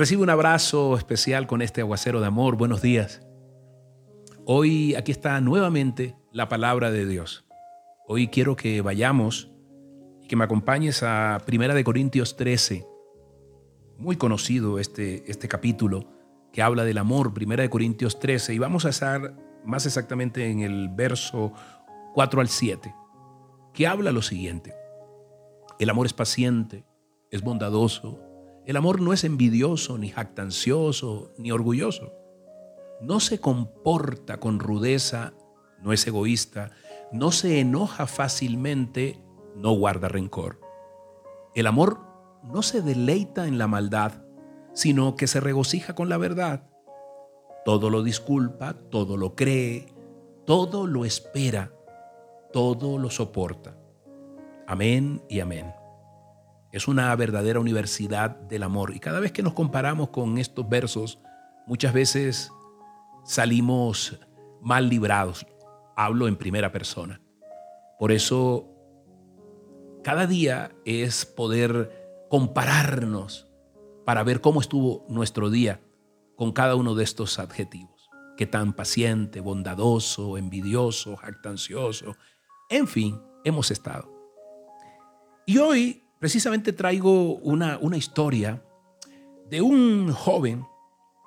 Recibe un abrazo especial con este aguacero de amor. Buenos días. Hoy aquí está nuevamente la palabra de Dios. Hoy quiero que vayamos y que me acompañes a Primera de Corintios 13. Muy conocido este, este capítulo que habla del amor, Primera de Corintios 13, y vamos a estar más exactamente en el verso 4 al 7, que habla lo siguiente. El amor es paciente, es bondadoso, el amor no es envidioso, ni jactancioso, ni orgulloso. No se comporta con rudeza, no es egoísta, no se enoja fácilmente, no guarda rencor. El amor no se deleita en la maldad, sino que se regocija con la verdad. Todo lo disculpa, todo lo cree, todo lo espera, todo lo soporta. Amén y amén. Es una verdadera universidad del amor. Y cada vez que nos comparamos con estos versos, muchas veces salimos mal librados. Hablo en primera persona. Por eso, cada día es poder compararnos para ver cómo estuvo nuestro día con cada uno de estos adjetivos. Qué tan paciente, bondadoso, envidioso, jactancioso, en fin, hemos estado. Y hoy precisamente traigo una, una historia de un joven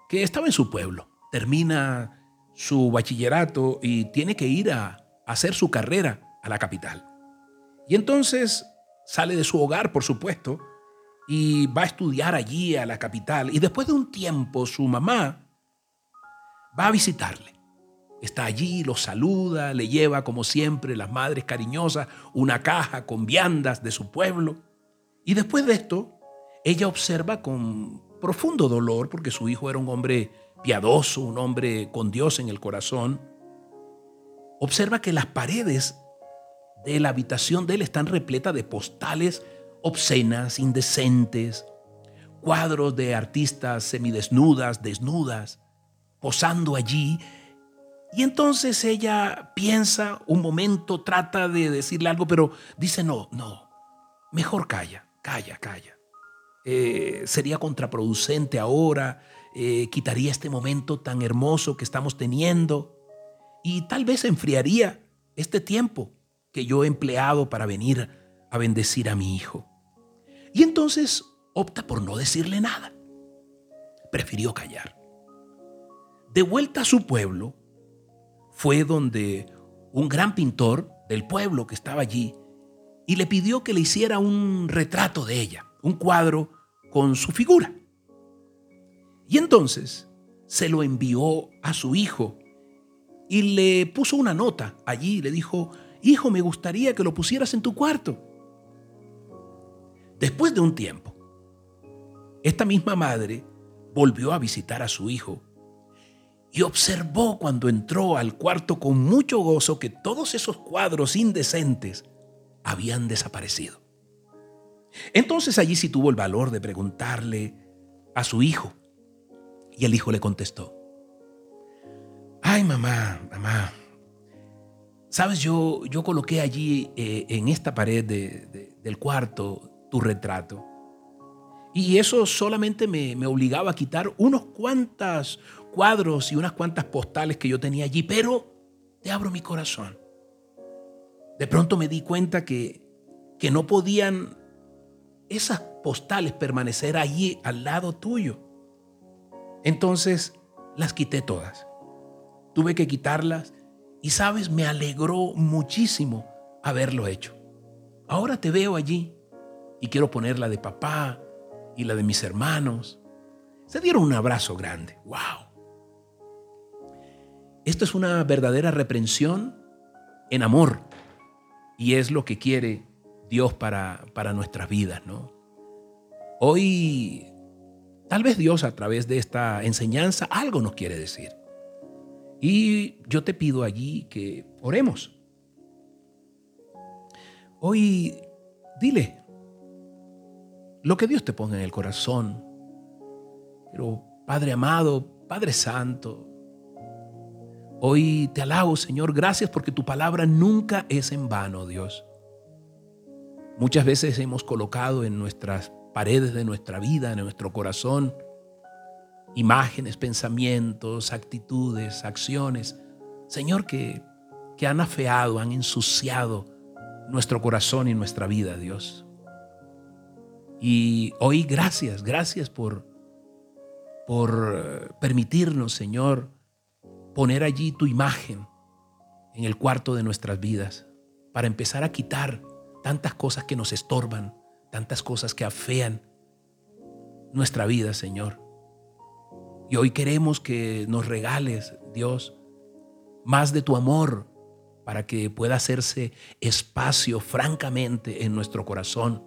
que estaba en su pueblo, termina su bachillerato y tiene que ir a, hacer su carrera a la capital. Y entonces sale de su hogar, por supuesto, y va a estudiar allí a la capital. Y después de un tiempo su mamá va a visitarle. Está allí, lo saluda, le lleva como siempre las madres cariñosas una caja con viandas de su pueblo. Y después de esto, ella observa con profundo dolor, porque su hijo era un hombre piadoso, un hombre con Dios en el corazón, observa que las paredes de la habitación de él están repletas de postales obscenas, indecentes, cuadros de artistas semidesnudas, desnudas, posando allí. Y entonces ella piensa un momento, trata de decirle algo, pero dice, no, no, mejor calla calla, calla. Eh, sería contraproducente ahora, eh, quitaría este momento tan hermoso que estamos teniendo y tal vez enfriaría este tiempo que yo he empleado para venir a bendecir a mi hijo. Y entonces opta por no decirle nada. Prefirió callar. De vuelta a su pueblo, fue donde un gran pintor del pueblo que estaba allí y le pidió que le hiciera un retrato de ella, un cuadro con su figura. Y entonces se lo envió a su hijo y le puso una nota allí, le dijo, hijo, me gustaría que lo pusieras en tu cuarto. Después de un tiempo, esta misma madre volvió a visitar a su hijo y observó cuando entró al cuarto con mucho gozo que todos esos cuadros indecentes habían desaparecido. Entonces allí sí tuvo el valor de preguntarle a su hijo. Y el hijo le contestó, ay mamá, mamá, sabes, yo, yo coloqué allí eh, en esta pared del cuarto tu retrato. Y eso solamente me, me obligaba a quitar unos cuantos cuadros y unas cuantas postales que yo tenía allí, pero te abro mi corazón. De pronto me di cuenta que, que no podían esas postales permanecer allí al lado tuyo. Entonces las quité todas. Tuve que quitarlas y sabes, me alegró muchísimo haberlo hecho. Ahora te veo allí y quiero poner la de papá y la de mis hermanos. Se dieron un abrazo grande. ¡Wow! Esto es una verdadera reprensión en amor y es lo que quiere Dios para, para nuestras vidas, ¿no? Hoy, tal vez Dios a través de esta enseñanza algo nos quiere decir. Y yo te pido allí que oremos. Hoy, dile lo que Dios te ponga en el corazón. Pero, Padre amado, Padre Santo, Hoy te alabo, Señor, gracias porque tu palabra nunca es en vano, Dios. Muchas veces hemos colocado en nuestras paredes de nuestra vida, en nuestro corazón, imágenes, pensamientos, actitudes, acciones, Señor, que, que han afeado, han ensuciado nuestro corazón y nuestra vida, Dios. Y hoy gracias, gracias por, por eh, permitirnos, Señor, poner allí tu imagen en el cuarto de nuestras vidas, para empezar a quitar tantas cosas que nos estorban, tantas cosas que afean nuestra vida, Señor. Y hoy queremos que nos regales, Dios, más de tu amor para que pueda hacerse espacio francamente en nuestro corazón.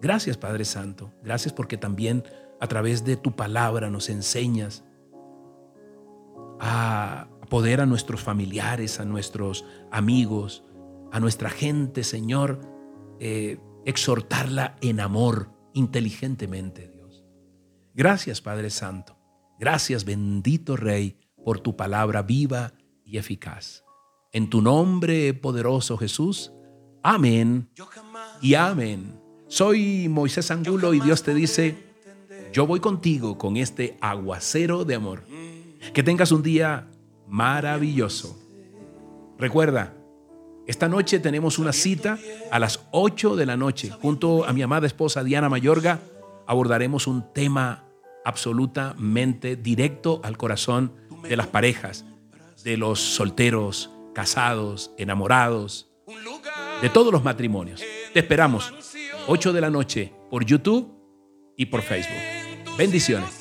Gracias, Padre Santo. Gracias porque también a través de tu palabra nos enseñas a poder a nuestros familiares, a nuestros amigos, a nuestra gente, Señor, eh, exhortarla en amor, inteligentemente, Dios. Gracias, Padre Santo. Gracias, bendito Rey, por tu palabra viva y eficaz. En tu nombre poderoso, Jesús. Amén y amén. Soy Moisés Angulo y Dios te dice, yo voy contigo con este aguacero de amor. Que tengas un día maravilloso. Recuerda, esta noche tenemos una cita a las 8 de la noche. Junto a mi amada esposa Diana Mayorga abordaremos un tema absolutamente directo al corazón de las parejas, de los solteros, casados, enamorados, de todos los matrimonios. Te esperamos 8 de la noche por YouTube y por Facebook. Bendiciones.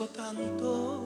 ko tanto